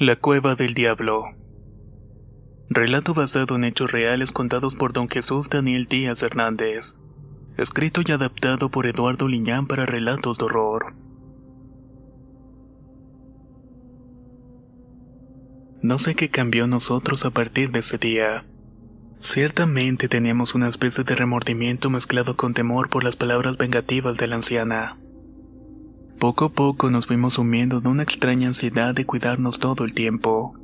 La cueva del diablo. Relato basado en hechos reales contados por don Jesús Daniel Díaz Hernández. Escrito y adaptado por Eduardo Liñán para relatos de horror. No sé qué cambió nosotros a partir de ese día. Ciertamente teníamos una especie de remordimiento mezclado con temor por las palabras vengativas de la anciana. Poco a poco nos fuimos sumiendo en una extraña ansiedad de cuidarnos todo el tiempo.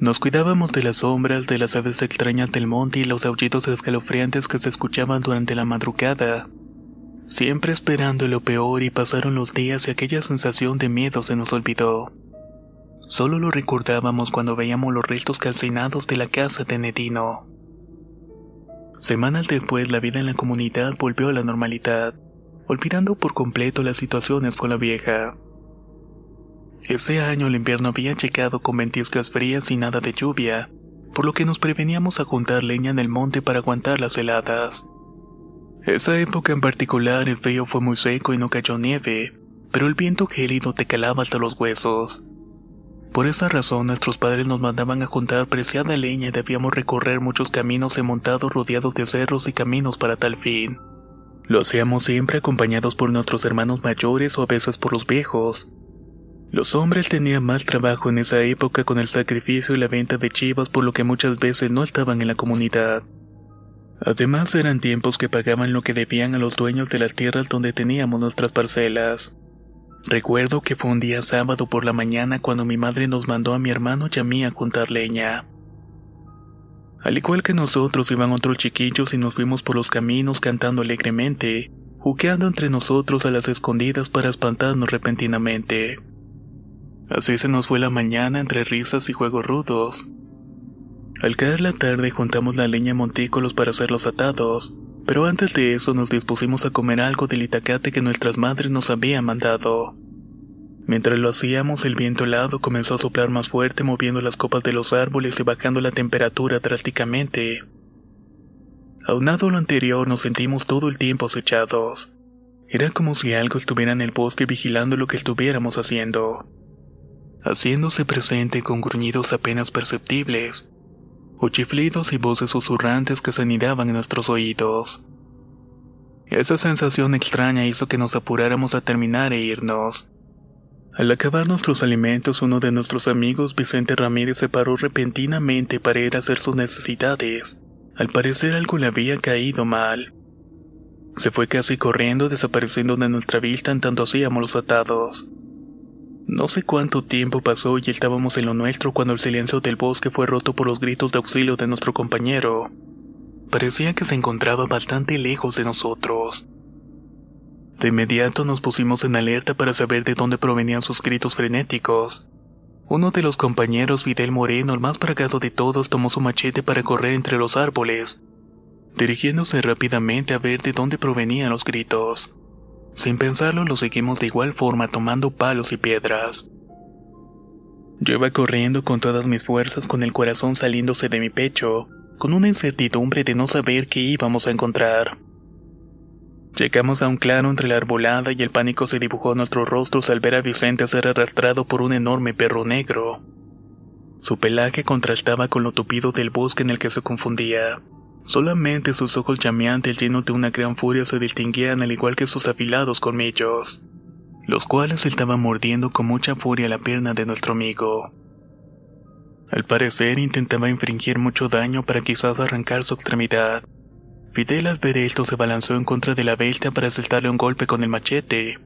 Nos cuidábamos de las sombras, de las aves extrañas del monte y los aullidos escalofriantes que se escuchaban durante la madrugada. Siempre esperando lo peor y pasaron los días y aquella sensación de miedo se nos olvidó. Solo lo recordábamos cuando veíamos los restos calcinados de la casa de Nedino. Semanas después la vida en la comunidad volvió a la normalidad olvidando por completo las situaciones con la vieja. Ese año el invierno había llegado con ventiscas frías y nada de lluvia, por lo que nos preveníamos a juntar leña en el monte para aguantar las heladas. Esa época en particular el frío fue muy seco y no cayó nieve, pero el viento gélido te calaba hasta los huesos. Por esa razón nuestros padres nos mandaban a juntar preciada leña y debíamos recorrer muchos caminos montados rodeados de cerros y caminos para tal fin. Lo hacíamos siempre acompañados por nuestros hermanos mayores o a veces por los viejos. Los hombres tenían más trabajo en esa época con el sacrificio y la venta de chivas por lo que muchas veces no estaban en la comunidad. Además eran tiempos que pagaban lo que debían a los dueños de las tierras donde teníamos nuestras parcelas. Recuerdo que fue un día sábado por la mañana cuando mi madre nos mandó a mi hermano y a mí a juntar leña. Al igual que nosotros iban otros chiquillos y nos fuimos por los caminos cantando alegremente, jugueando entre nosotros a las escondidas para espantarnos repentinamente. Así se nos fue la mañana entre risas y juegos rudos. Al caer la tarde juntamos la leña montículos para hacer los atados, pero antes de eso nos dispusimos a comer algo del itacate que nuestras madres nos habían mandado. Mientras lo hacíamos, el viento helado comenzó a soplar más fuerte, moviendo las copas de los árboles y bajando la temperatura drásticamente. Aunado a lo anterior, nos sentimos todo el tiempo acechados. Era como si algo estuviera en el bosque vigilando lo que estuviéramos haciendo, haciéndose presente con gruñidos apenas perceptibles, o chiflidos y voces susurrantes que se anidaban en nuestros oídos. Esa sensación extraña hizo que nos apuráramos a terminar e irnos. Al acabar nuestros alimentos, uno de nuestros amigos, Vicente Ramírez, se paró repentinamente para ir a hacer sus necesidades. Al parecer algo le había caído mal. Se fue casi corriendo, desapareciendo de nuestra vista en tanto hacíamos los atados. No sé cuánto tiempo pasó y estábamos en lo nuestro cuando el silencio del bosque fue roto por los gritos de auxilio de nuestro compañero. Parecía que se encontraba bastante lejos de nosotros. De inmediato nos pusimos en alerta para saber de dónde provenían sus gritos frenéticos. Uno de los compañeros, Fidel Moreno, el más bragado de todos, tomó su machete para correr entre los árboles, dirigiéndose rápidamente a ver de dónde provenían los gritos. Sin pensarlo, lo seguimos de igual forma tomando palos y piedras. Yo iba corriendo con todas mis fuerzas con el corazón saliéndose de mi pecho, con una incertidumbre de no saber qué íbamos a encontrar. Llegamos a un claro entre la arbolada y el pánico se dibujó en nuestros rostros al ver a Vicente ser arrastrado por un enorme perro negro. Su pelaje contrastaba con lo tupido del bosque en el que se confundía. Solamente sus ojos llameantes llenos de una gran furia se distinguían al igual que sus afilados colmillos, los cuales estaban mordiendo con mucha furia la pierna de nuestro amigo. Al parecer intentaba infringir mucho daño para quizás arrancar su extremidad Fidel al ver esto se balanzó en contra de la bestia para asaltarle un golpe con el machete.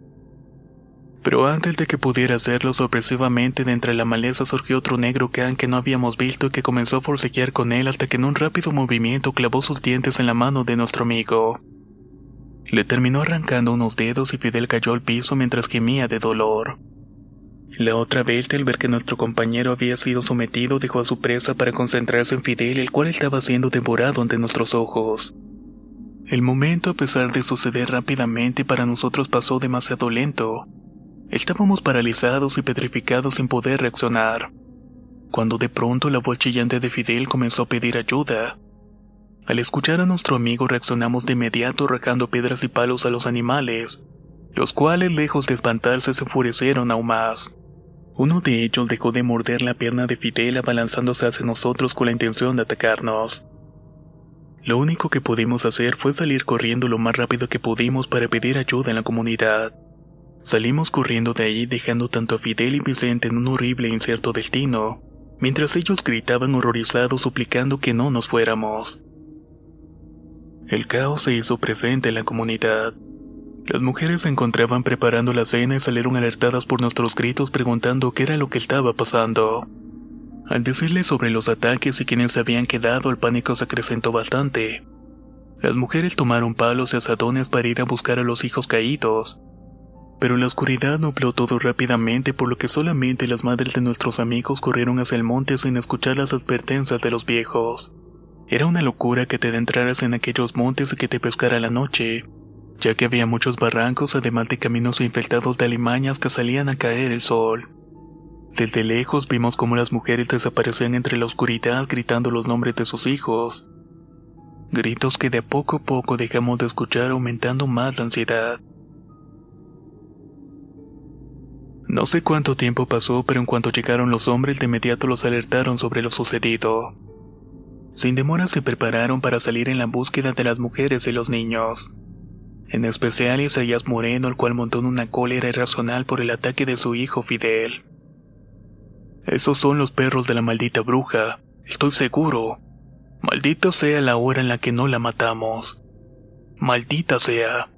Pero antes de que pudiera hacerlo sorpresivamente de entre la maleza surgió otro negro can que no habíamos visto y que comenzó a forcejear con él hasta que en un rápido movimiento clavó sus dientes en la mano de nuestro amigo. Le terminó arrancando unos dedos y Fidel cayó al piso mientras gemía de dolor. La otra vez, al ver que nuestro compañero había sido sometido, dejó a su presa para concentrarse en Fidel, el cual estaba siendo devorado ante nuestros ojos. El momento, a pesar de suceder rápidamente, para nosotros pasó demasiado lento. Estábamos paralizados y petrificados sin poder reaccionar. Cuando de pronto la voz chillante de Fidel comenzó a pedir ayuda. Al escuchar a nuestro amigo reaccionamos de inmediato arrojando piedras y palos a los animales, los cuales lejos de espantarse se enfurecieron aún más. Uno de ellos dejó de morder la pierna de Fidel abalanzándose hacia nosotros con la intención de atacarnos. Lo único que pudimos hacer fue salir corriendo lo más rápido que pudimos para pedir ayuda en la comunidad. Salimos corriendo de ahí dejando tanto a Fidel y Vicente en un horrible e incierto destino, mientras ellos gritaban horrorizados suplicando que no nos fuéramos. El caos se hizo presente en la comunidad. Las mujeres se encontraban preparando la cena y salieron alertadas por nuestros gritos preguntando qué era lo que estaba pasando. Al decirles sobre los ataques y quienes se habían quedado, el pánico se acrecentó bastante. Las mujeres tomaron palos y asadones para ir a buscar a los hijos caídos. Pero la oscuridad nubló todo rápidamente, por lo que solamente las madres de nuestros amigos corrieron hacia el monte sin escuchar las advertencias de los viejos. Era una locura que te adentraras en aquellos montes y que te pescara la noche, ya que había muchos barrancos además de caminos infectados de alimañas que salían a caer el sol. Desde lejos vimos cómo las mujeres desaparecían entre la oscuridad gritando los nombres de sus hijos. Gritos que de poco a poco dejamos de escuchar aumentando más la ansiedad. No sé cuánto tiempo pasó, pero en cuanto llegaron los hombres de inmediato los alertaron sobre lo sucedido. Sin demora se prepararon para salir en la búsqueda de las mujeres y los niños. En especial Isaías Moreno, el cual montó una cólera irracional por el ataque de su hijo Fidel. Esos son los perros de la maldita bruja, estoy seguro. Maldito sea la hora en la que no la matamos. Maldita sea.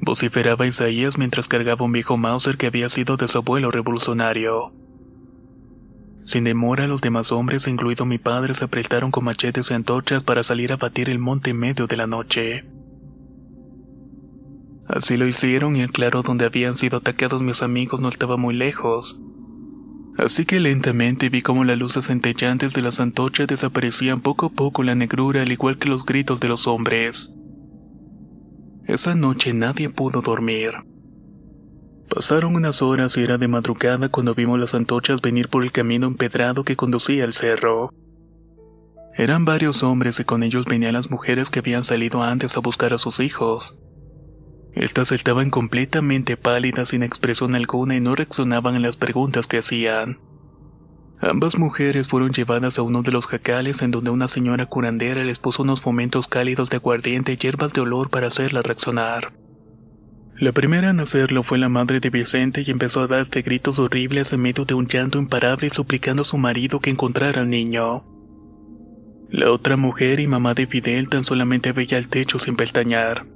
Vociferaba Isaías mientras cargaba un viejo Mauser que había sido de su abuelo revolucionario. Sin demora, los demás hombres, incluido mi padre, se apretaron con machetes y antorchas para salir a batir el monte en medio de la noche. Así lo hicieron y el claro donde habían sido atacados mis amigos no estaba muy lejos. Así que lentamente vi cómo las luces centellantes de las antorchas desaparecían poco a poco la negrura al igual que los gritos de los hombres. Esa noche nadie pudo dormir. Pasaron unas horas y era de madrugada cuando vimos las antorchas venir por el camino empedrado que conducía al cerro. Eran varios hombres y con ellos venían las mujeres que habían salido antes a buscar a sus hijos. Estas estaban completamente pálidas sin expresión alguna y no reaccionaban a las preguntas que hacían. Ambas mujeres fueron llevadas a uno de los jacales en donde una señora curandera les puso unos fomentos cálidos de aguardiente y hierbas de olor para hacerla reaccionar. La primera en hacerlo fue la madre de Vicente y empezó a dar de gritos horribles en medio de un llanto imparable suplicando a su marido que encontrara al niño. La otra mujer y mamá de Fidel tan solamente veía el techo sin pestañear.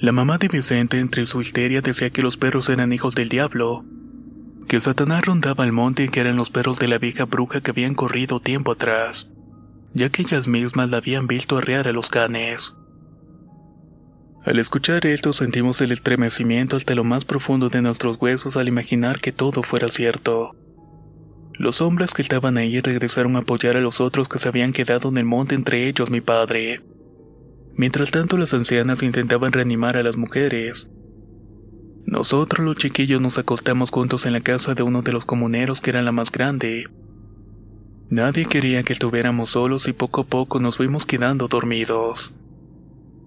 La mamá de Vicente, entre su histeria, decía que los perros eran hijos del diablo, que Satanás rondaba el monte y que eran los perros de la vieja bruja que habían corrido tiempo atrás, ya que ellas mismas la habían visto arrear a los canes. Al escuchar esto sentimos el estremecimiento hasta lo más profundo de nuestros huesos al imaginar que todo fuera cierto. Los hombres que estaban ahí regresaron a apoyar a los otros que se habían quedado en el monte, entre ellos mi padre. Mientras tanto las ancianas intentaban reanimar a las mujeres. Nosotros los chiquillos nos acostamos juntos en la casa de uno de los comuneros que era la más grande. Nadie quería que estuviéramos solos y poco a poco nos fuimos quedando dormidos.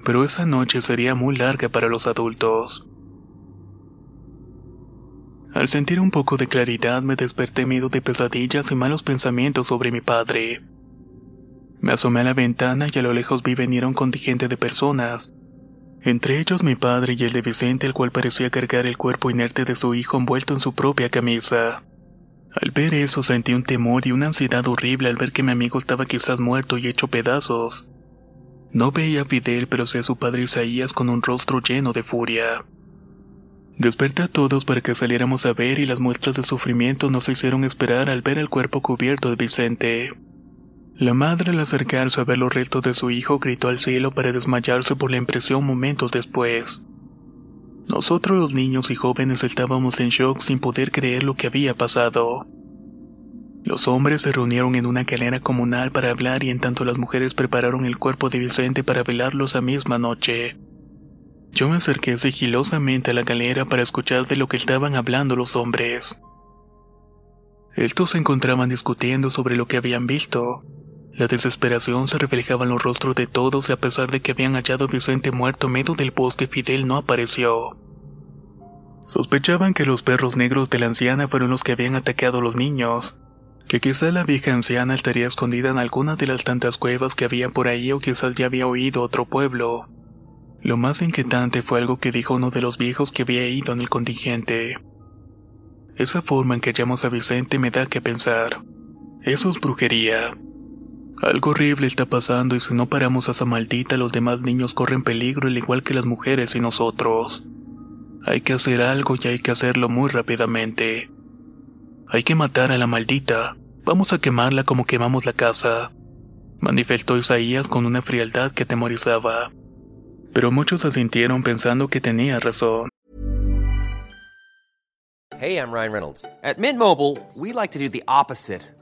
Pero esa noche sería muy larga para los adultos. Al sentir un poco de claridad me desperté miedo de pesadillas y malos pensamientos sobre mi padre. Me asomé a la ventana y a lo lejos vi venir a un contingente de personas. Entre ellos mi padre y el de Vicente, el cual parecía cargar el cuerpo inerte de su hijo envuelto en su propia camisa. Al ver eso sentí un temor y una ansiedad horrible al ver que mi amigo estaba quizás muerto y hecho pedazos. No veía a Fidel, pero sí a su padre Isaías con un rostro lleno de furia. Desperté a todos para que saliéramos a ver y las muestras de sufrimiento nos hicieron esperar al ver el cuerpo cubierto de Vicente. La madre al acercarse a ver los restos de su hijo gritó al cielo para desmayarse por la impresión momentos después. Nosotros los niños y jóvenes estábamos en shock sin poder creer lo que había pasado. Los hombres se reunieron en una calera comunal para hablar y en tanto las mujeres prepararon el cuerpo de Vicente para velarlo esa misma noche. Yo me acerqué sigilosamente a la galera para escuchar de lo que estaban hablando los hombres. Estos se encontraban discutiendo sobre lo que habían visto. La desesperación se reflejaba en los rostros de todos y a pesar de que habían hallado a Vicente muerto medio del bosque, Fidel no apareció. Sospechaban que los perros negros de la anciana fueron los que habían atacado a los niños, que quizá la vieja anciana estaría escondida en alguna de las tantas cuevas que había por ahí o quizás ya había oído otro pueblo. Lo más inquietante fue algo que dijo uno de los viejos que había ido en el contingente. Esa forma en que hallamos a Vicente me da que pensar. Eso es brujería. Algo horrible está pasando y si no paramos a esa maldita los demás niños corren peligro al igual que las mujeres y nosotros. Hay que hacer algo y hay que hacerlo muy rápidamente. Hay que matar a la maldita. Vamos a quemarla como quemamos la casa. Manifestó Isaías con una frialdad que temorizaba pero muchos asintieron pensando que tenía razón. Hey, I'm Ryan Reynolds. At Mint Mobile, we like to do the opposite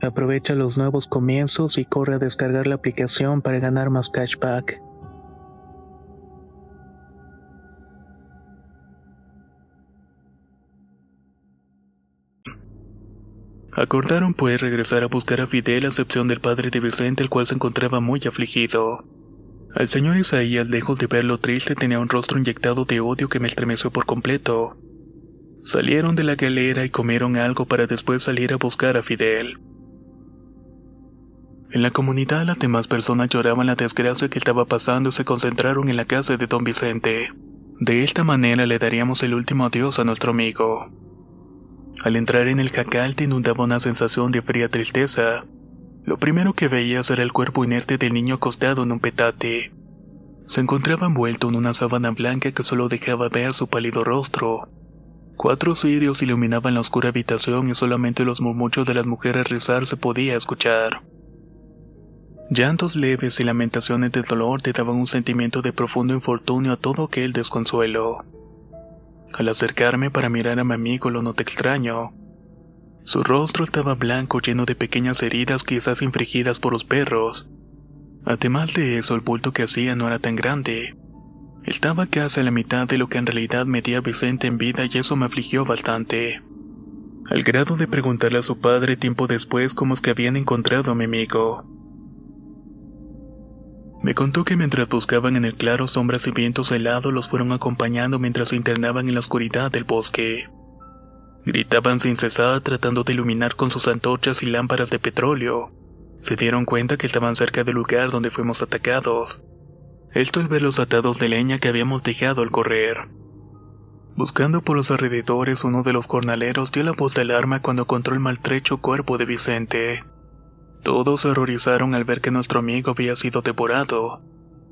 Aprovecha los nuevos comienzos y corre a descargar la aplicación para ganar más cashback. Acordaron pues regresar a buscar a Fidel a excepción del padre de Vicente, el cual se encontraba muy afligido. Al señor Isaías, lejos de verlo triste, tenía un rostro inyectado de odio que me estremeció por completo. Salieron de la galera y comieron algo para después salir a buscar a Fidel. En la comunidad las demás personas lloraban la desgracia que estaba pasando y se concentraron en la casa de don Vicente. De esta manera le daríamos el último adiós a nuestro amigo. Al entrar en el jacal te inundaba una sensación de fría tristeza. Lo primero que veías era el cuerpo inerte del niño acostado en un petate. Se encontraba envuelto en una sábana blanca que solo dejaba ver su pálido rostro. Cuatro cirios iluminaban la oscura habitación y solamente los murmullos de las mujeres rezar se podía escuchar. Llantos leves y lamentaciones de dolor te daban un sentimiento de profundo infortunio a todo aquel desconsuelo. Al acercarme para mirar a mi amigo lo noté extraño. Su rostro estaba blanco lleno de pequeñas heridas quizás infligidas por los perros. Además de eso, el bulto que hacía no era tan grande. Estaba casi a la mitad de lo que en realidad medía Vicente en vida y eso me afligió bastante. Al grado de preguntarle a su padre tiempo después cómo es que habían encontrado a mi amigo. Me contó que mientras buscaban en el claro sombras y vientos helados los fueron acompañando mientras se internaban en la oscuridad del bosque. Gritaban sin cesar tratando de iluminar con sus antorchas y lámparas de petróleo. Se dieron cuenta que estaban cerca del lugar donde fuimos atacados. Esto al ver los atados de leña que habíamos dejado al correr. Buscando por los alrededores, uno de los jornaleros dio la voz de alarma cuando encontró el maltrecho cuerpo de Vicente. Todos se horrorizaron al ver que nuestro amigo había sido devorado.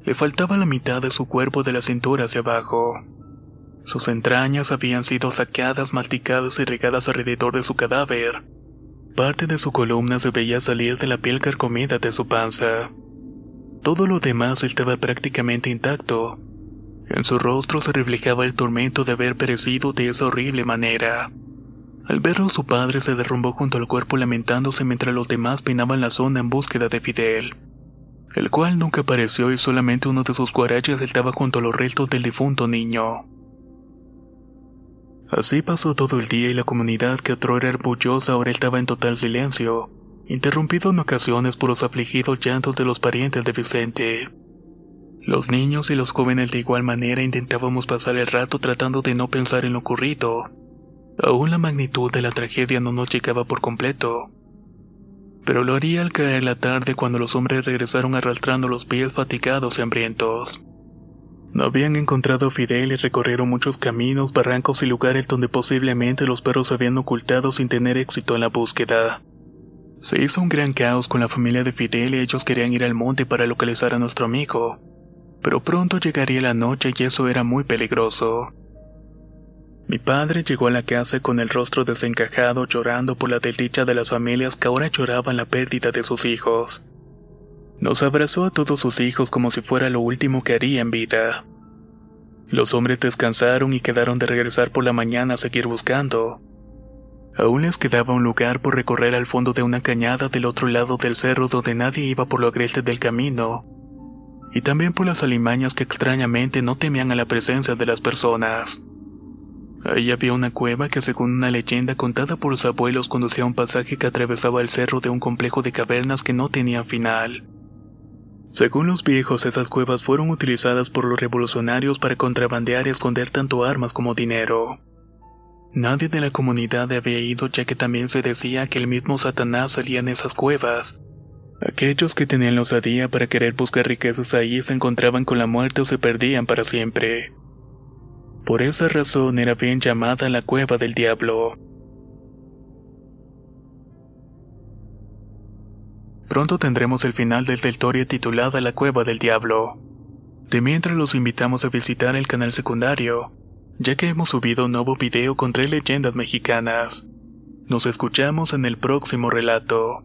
Le faltaba la mitad de su cuerpo de la cintura hacia abajo. Sus entrañas habían sido saqueadas, masticadas y regadas alrededor de su cadáver. Parte de su columna se veía salir de la piel carcomida de su panza. Todo lo demás estaba prácticamente intacto. En su rostro se reflejaba el tormento de haber perecido de esa horrible manera. Al verlo su padre se derrumbó junto al cuerpo lamentándose mientras los demás peinaban la zona en búsqueda de Fidel, el cual nunca apareció y solamente uno de sus guaraches estaba junto a los restos del difunto niño. Así pasó todo el día y la comunidad que otro era orgullosa ahora estaba en total silencio, interrumpido en ocasiones por los afligidos llantos de los parientes de Vicente. Los niños y los jóvenes de igual manera intentábamos pasar el rato tratando de no pensar en lo ocurrido, Aún la magnitud de la tragedia no nos llegaba por completo. Pero lo haría al caer la tarde cuando los hombres regresaron arrastrando los pies fatigados y hambrientos. No habían encontrado a Fidel y recorrieron muchos caminos, barrancos y lugares donde posiblemente los perros se habían ocultado sin tener éxito en la búsqueda. Se hizo un gran caos con la familia de Fidel y ellos querían ir al monte para localizar a nuestro amigo. Pero pronto llegaría la noche y eso era muy peligroso. Mi padre llegó a la casa con el rostro desencajado llorando por la desdicha de las familias que ahora lloraban la pérdida de sus hijos. Nos abrazó a todos sus hijos como si fuera lo último que haría en vida. Los hombres descansaron y quedaron de regresar por la mañana a seguir buscando. Aún les quedaba un lugar por recorrer al fondo de una cañada del otro lado del cerro donde nadie iba por lo agreste del camino, y también por las alimañas que extrañamente no temían a la presencia de las personas. Ahí había una cueva que según una leyenda contada por los abuelos conducía a un pasaje que atravesaba el cerro de un complejo de cavernas que no tenían final. Según los viejos, esas cuevas fueron utilizadas por los revolucionarios para contrabandear y esconder tanto armas como dinero. Nadie de la comunidad había ido ya que también se decía que el mismo Satanás salía en esas cuevas. Aquellos que tenían la osadía para querer buscar riquezas ahí se encontraban con la muerte o se perdían para siempre. Por esa razón era bien llamada la cueva del diablo. Pronto tendremos el final de esta titulada La cueva del diablo. De mientras los invitamos a visitar el canal secundario, ya que hemos subido un nuevo video con tres leyendas mexicanas. Nos escuchamos en el próximo relato.